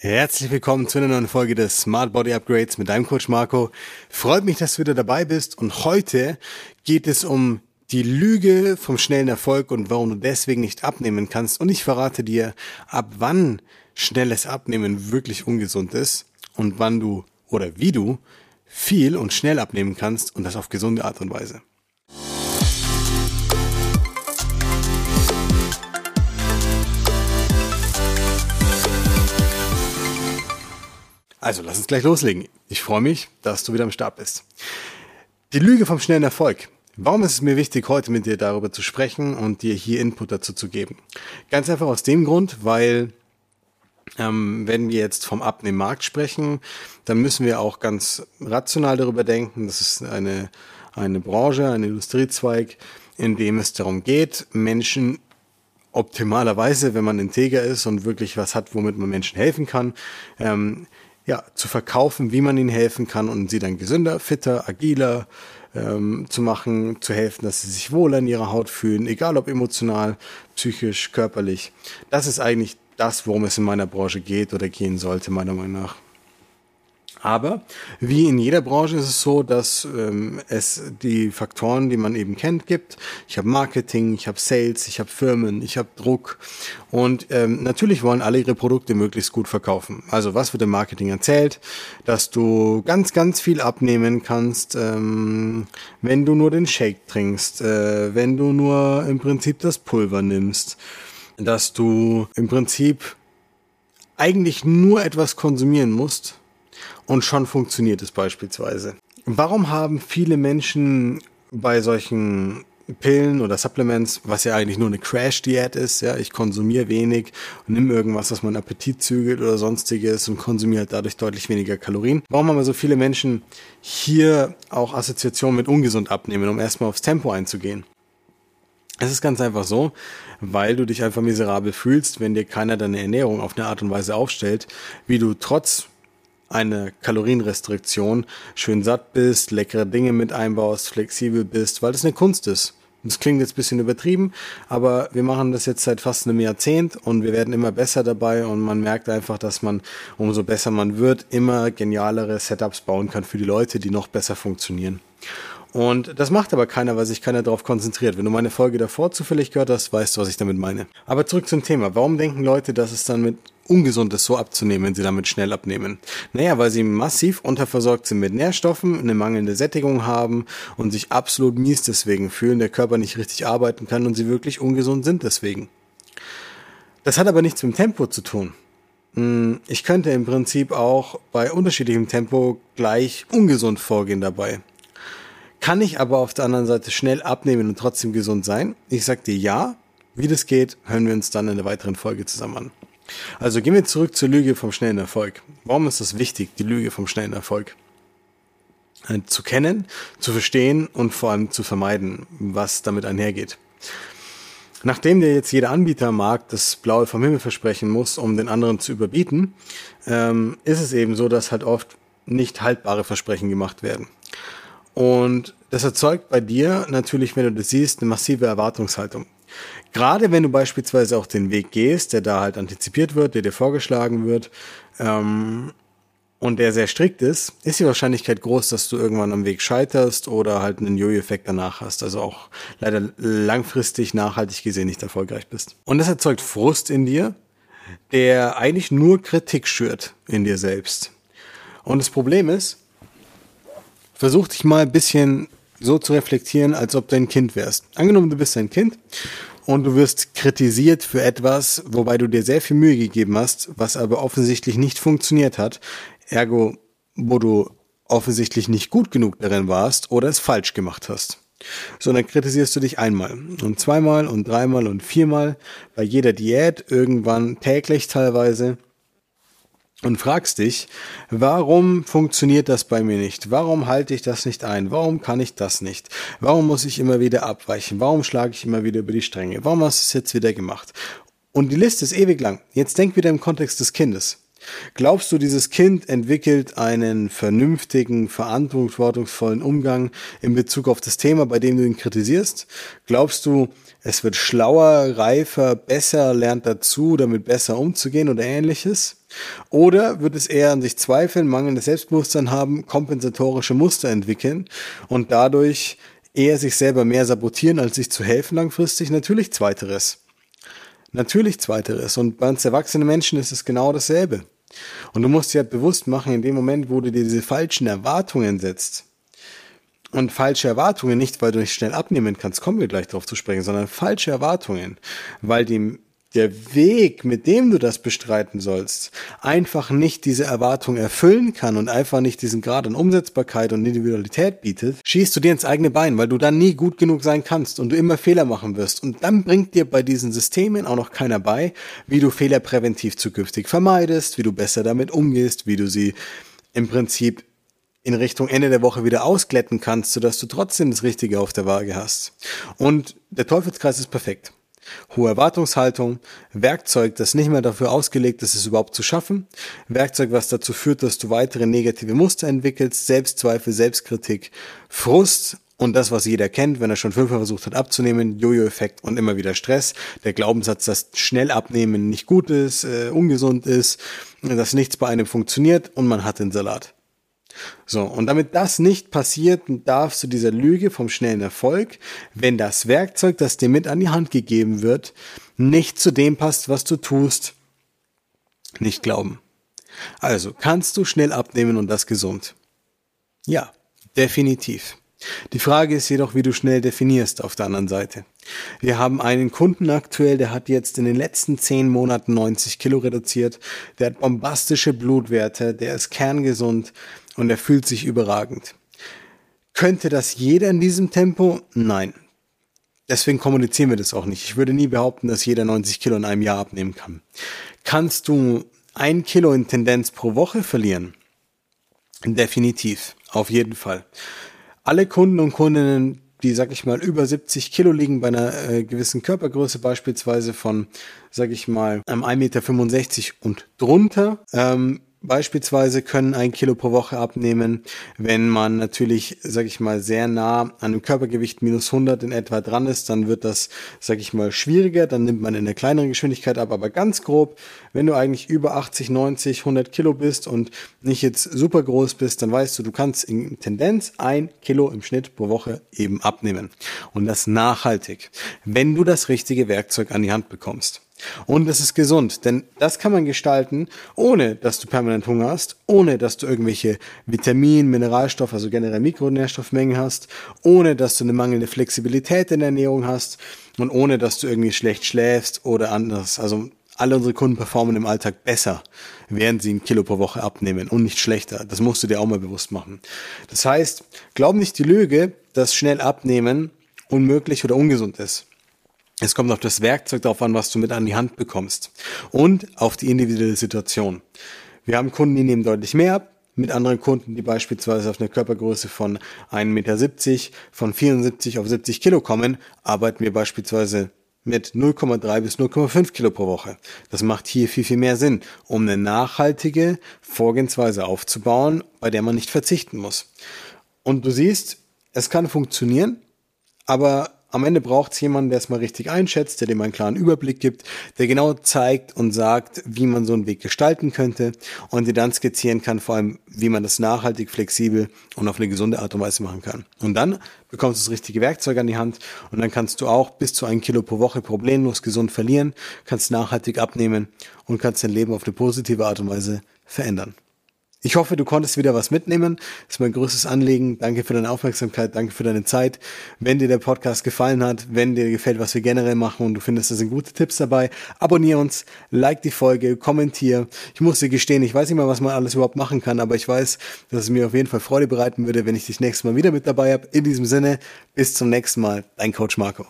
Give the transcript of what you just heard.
Herzlich willkommen zu einer neuen Folge des Smart Body Upgrades mit deinem Coach Marco. Freut mich, dass du wieder dabei bist und heute geht es um die Lüge vom schnellen Erfolg und warum du deswegen nicht abnehmen kannst und ich verrate dir, ab wann schnelles Abnehmen wirklich ungesund ist und wann du oder wie du viel und schnell abnehmen kannst und das auf gesunde Art und Weise. Also, lass uns gleich loslegen. Ich freue mich, dass du wieder am Start bist. Die Lüge vom schnellen Erfolg. Warum ist es mir wichtig, heute mit dir darüber zu sprechen und dir hier Input dazu zu geben? Ganz einfach aus dem Grund, weil ähm, wenn wir jetzt vom Abnehmmarkt sprechen, dann müssen wir auch ganz rational darüber denken. Das ist eine, eine Branche, ein Industriezweig, in dem es darum geht, Menschen optimalerweise, wenn man integer ist und wirklich was hat, womit man Menschen helfen kann, ähm, ja, zu verkaufen, wie man ihnen helfen kann und sie dann gesünder, fitter, agiler ähm, zu machen, zu helfen, dass sie sich wohler in ihrer Haut fühlen, egal ob emotional, psychisch, körperlich. Das ist eigentlich das, worum es in meiner Branche geht oder gehen sollte, meiner Meinung nach. Aber wie in jeder Branche ist es so, dass ähm, es die Faktoren, die man eben kennt, gibt. Ich habe Marketing, ich habe Sales, ich habe Firmen, ich habe Druck und ähm, natürlich wollen alle ihre Produkte möglichst gut verkaufen. Also was wird im Marketing erzählt? Dass du ganz, ganz viel abnehmen kannst, ähm, wenn du nur den Shake trinkst, äh, wenn du nur im Prinzip das Pulver nimmst, dass du im Prinzip eigentlich nur etwas konsumieren musst und schon funktioniert es beispielsweise. Warum haben viele Menschen bei solchen Pillen oder Supplements, was ja eigentlich nur eine Crash-Diät ist, ja, ich konsumiere wenig und nimm irgendwas, was meinen Appetit zügelt oder sonstiges und konsumiere halt dadurch deutlich weniger Kalorien. Warum haben so viele Menschen hier auch Assoziationen mit ungesund abnehmen, um erstmal aufs Tempo einzugehen? Es ist ganz einfach so, weil du dich einfach miserabel fühlst, wenn dir keiner deine Ernährung auf eine Art und Weise aufstellt, wie du trotz eine Kalorienrestriktion schön satt bist, leckere Dinge mit einbaust, flexibel bist, weil das eine Kunst ist. Das klingt jetzt bisschen übertrieben, aber wir machen das jetzt seit fast einem Jahrzehnt und wir werden immer besser dabei und man merkt einfach, dass man, umso besser man wird, immer genialere Setups bauen kann für die Leute, die noch besser funktionieren. Und das macht aber keiner, weil sich keiner darauf konzentriert. Wenn du meine Folge davor zufällig gehört hast, weißt du, was ich damit meine. Aber zurück zum Thema. Warum denken Leute, dass es dann mit ungesund ist, so abzunehmen, wenn sie damit schnell abnehmen? Naja, weil sie massiv unterversorgt sind mit Nährstoffen, eine mangelnde Sättigung haben und sich absolut mies deswegen fühlen, der Körper nicht richtig arbeiten kann und sie wirklich ungesund sind deswegen. Das hat aber nichts mit dem Tempo zu tun. Hm, ich könnte im Prinzip auch bei unterschiedlichem Tempo gleich ungesund vorgehen dabei. Kann ich aber auf der anderen Seite schnell abnehmen und trotzdem gesund sein? Ich sag dir ja. Wie das geht, hören wir uns dann in der weiteren Folge zusammen an. Also gehen wir zurück zur Lüge vom schnellen Erfolg. Warum ist es wichtig, die Lüge vom schnellen Erfolg? Äh, zu kennen, zu verstehen und vor allem zu vermeiden, was damit einhergeht. Nachdem dir jetzt jeder Anbieter am Markt das Blaue vom Himmel versprechen muss, um den anderen zu überbieten, ähm, ist es eben so, dass halt oft nicht haltbare Versprechen gemacht werden. Und das erzeugt bei dir natürlich, wenn du das siehst, eine massive Erwartungshaltung. Gerade wenn du beispielsweise auch den Weg gehst, der da halt antizipiert wird, der dir vorgeschlagen wird, ähm, und der sehr strikt ist, ist die Wahrscheinlichkeit groß, dass du irgendwann am Weg scheiterst oder halt einen Jojo-Effekt danach hast. Also auch leider langfristig nachhaltig gesehen nicht erfolgreich bist. Und das erzeugt Frust in dir, der eigentlich nur Kritik schürt in dir selbst. Und das Problem ist, versuch dich mal ein bisschen so zu reflektieren, als ob du ein Kind wärst. Angenommen, du bist ein Kind und du wirst kritisiert für etwas, wobei du dir sehr viel Mühe gegeben hast, was aber offensichtlich nicht funktioniert hat. Ergo, wo du offensichtlich nicht gut genug darin warst oder es falsch gemacht hast. Sondern kritisierst du dich einmal und zweimal und dreimal und viermal bei jeder Diät, irgendwann täglich teilweise und fragst dich, warum funktioniert das bei mir nicht? Warum halte ich das nicht ein? Warum kann ich das nicht? Warum muss ich immer wieder abweichen? Warum schlage ich immer wieder über die Stränge? Warum hast du es jetzt wieder gemacht? Und die Liste ist ewig lang. Jetzt denk wieder im Kontext des Kindes. Glaubst du, dieses Kind entwickelt einen vernünftigen, verantwortungsvollen Umgang in Bezug auf das Thema, bei dem du ihn kritisierst? Glaubst du, es wird schlauer, reifer, besser, lernt dazu, damit besser umzugehen oder ähnliches? Oder wird es eher an sich zweifeln, mangelndes Selbstbewusstsein haben, kompensatorische Muster entwickeln und dadurch eher sich selber mehr sabotieren, als sich zu helfen langfristig? Natürlich zweiteres. Natürlich zweiteres. Und bei uns erwachsenen Menschen ist es genau dasselbe. Und du musst dir halt bewusst machen, in dem Moment, wo du dir diese falschen Erwartungen setzt, und falsche Erwartungen nicht, weil du nicht schnell abnehmen kannst, kommen wir gleich darauf zu sprechen, sondern falsche Erwartungen, weil dem der Weg, mit dem du das bestreiten sollst, einfach nicht diese Erwartung erfüllen kann und einfach nicht diesen Grad an Umsetzbarkeit und Individualität bietet, schießt du dir ins eigene Bein, weil du dann nie gut genug sein kannst und du immer Fehler machen wirst. Und dann bringt dir bei diesen Systemen auch noch keiner bei, wie du Fehler präventiv zukünftig vermeidest, wie du besser damit umgehst, wie du sie im Prinzip in Richtung Ende der Woche wieder ausglätten kannst, sodass du trotzdem das Richtige auf der Waage hast. Und der Teufelskreis ist perfekt. Hohe Erwartungshaltung, Werkzeug, das nicht mehr dafür ausgelegt ist, es überhaupt zu schaffen, Werkzeug, was dazu führt, dass du weitere negative Muster entwickelst, Selbstzweifel, Selbstkritik, Frust und das, was jeder kennt, wenn er schon fünfmal versucht hat abzunehmen, Jojo-Effekt und immer wieder Stress, der Glaubenssatz, dass schnell abnehmen nicht gut ist, äh, ungesund ist, dass nichts bei einem funktioniert und man hat den Salat. So, und damit das nicht passiert, darfst du dieser Lüge vom schnellen Erfolg, wenn das Werkzeug, das dir mit an die Hand gegeben wird, nicht zu dem passt, was du tust, nicht glauben. Also, kannst du schnell abnehmen und das gesund? Ja, definitiv. Die Frage ist jedoch, wie du schnell definierst auf der anderen Seite. Wir haben einen Kunden aktuell, der hat jetzt in den letzten zehn Monaten 90 Kilo reduziert, der hat bombastische Blutwerte, der ist kerngesund, und er fühlt sich überragend. Könnte das jeder in diesem Tempo? Nein. Deswegen kommunizieren wir das auch nicht. Ich würde nie behaupten, dass jeder 90 Kilo in einem Jahr abnehmen kann. Kannst du ein Kilo in Tendenz pro Woche verlieren? Definitiv. Auf jeden Fall. Alle Kunden und Kundinnen, die, sag ich mal, über 70 Kilo liegen bei einer äh, gewissen Körpergröße, beispielsweise von, sag ich mal, einem 1,65 Meter und drunter, ähm, beispielsweise können ein Kilo pro Woche abnehmen, wenn man natürlich, sag ich mal, sehr nah an einem Körpergewicht minus 100 in etwa dran ist, dann wird das, sag ich mal, schwieriger, dann nimmt man in der kleineren Geschwindigkeit ab, aber ganz grob, wenn du eigentlich über 80, 90, 100 Kilo bist und nicht jetzt super groß bist, dann weißt du, du kannst in Tendenz ein Kilo im Schnitt pro Woche eben abnehmen. Und das nachhaltig, wenn du das richtige Werkzeug an die Hand bekommst. Und es ist gesund, denn das kann man gestalten, ohne dass du permanent Hunger hast, ohne dass du irgendwelche Vitamin, Mineralstoffe, also generell Mikronährstoffmengen hast, ohne dass du eine mangelnde Flexibilität in der Ernährung hast und ohne dass du irgendwie schlecht schläfst oder anders. Also alle unsere Kunden performen im Alltag besser, während sie ein Kilo pro Woche abnehmen und nicht schlechter. Das musst du dir auch mal bewusst machen. Das heißt, glaub nicht die Lüge, dass schnell abnehmen unmöglich oder ungesund ist. Es kommt auf das Werkzeug darauf an, was du mit an die Hand bekommst und auf die individuelle Situation. Wir haben Kunden, die nehmen deutlich mehr ab, mit anderen Kunden, die beispielsweise auf eine Körpergröße von 1,70 Meter, von 74 auf 70 Kilo kommen, arbeiten wir beispielsweise mit 0,3 bis 0,5 Kilo pro Woche. Das macht hier viel, viel mehr Sinn, um eine nachhaltige Vorgehensweise aufzubauen, bei der man nicht verzichten muss. Und du siehst, es kann funktionieren, aber am Ende braucht es jemanden, der es mal richtig einschätzt, der dem einen klaren Überblick gibt, der genau zeigt und sagt, wie man so einen Weg gestalten könnte und dir dann skizzieren kann, vor allem, wie man das nachhaltig, flexibel und auf eine gesunde Art und Weise machen kann. Und dann bekommst du das richtige Werkzeug an die Hand und dann kannst du auch bis zu ein Kilo pro Woche problemlos gesund verlieren, kannst nachhaltig abnehmen und kannst dein Leben auf eine positive Art und Weise verändern. Ich hoffe, du konntest wieder was mitnehmen. Das ist mein größtes Anliegen. Danke für deine Aufmerksamkeit, danke für deine Zeit. Wenn dir der Podcast gefallen hat, wenn dir gefällt, was wir generell machen und du findest, da sind gute Tipps dabei, abonniere uns, like die Folge, kommentiere. Ich muss dir gestehen, ich weiß nicht mal, was man alles überhaupt machen kann, aber ich weiß, dass es mir auf jeden Fall Freude bereiten würde, wenn ich dich nächstes Mal wieder mit dabei habe. In diesem Sinne, bis zum nächsten Mal, dein Coach Marco.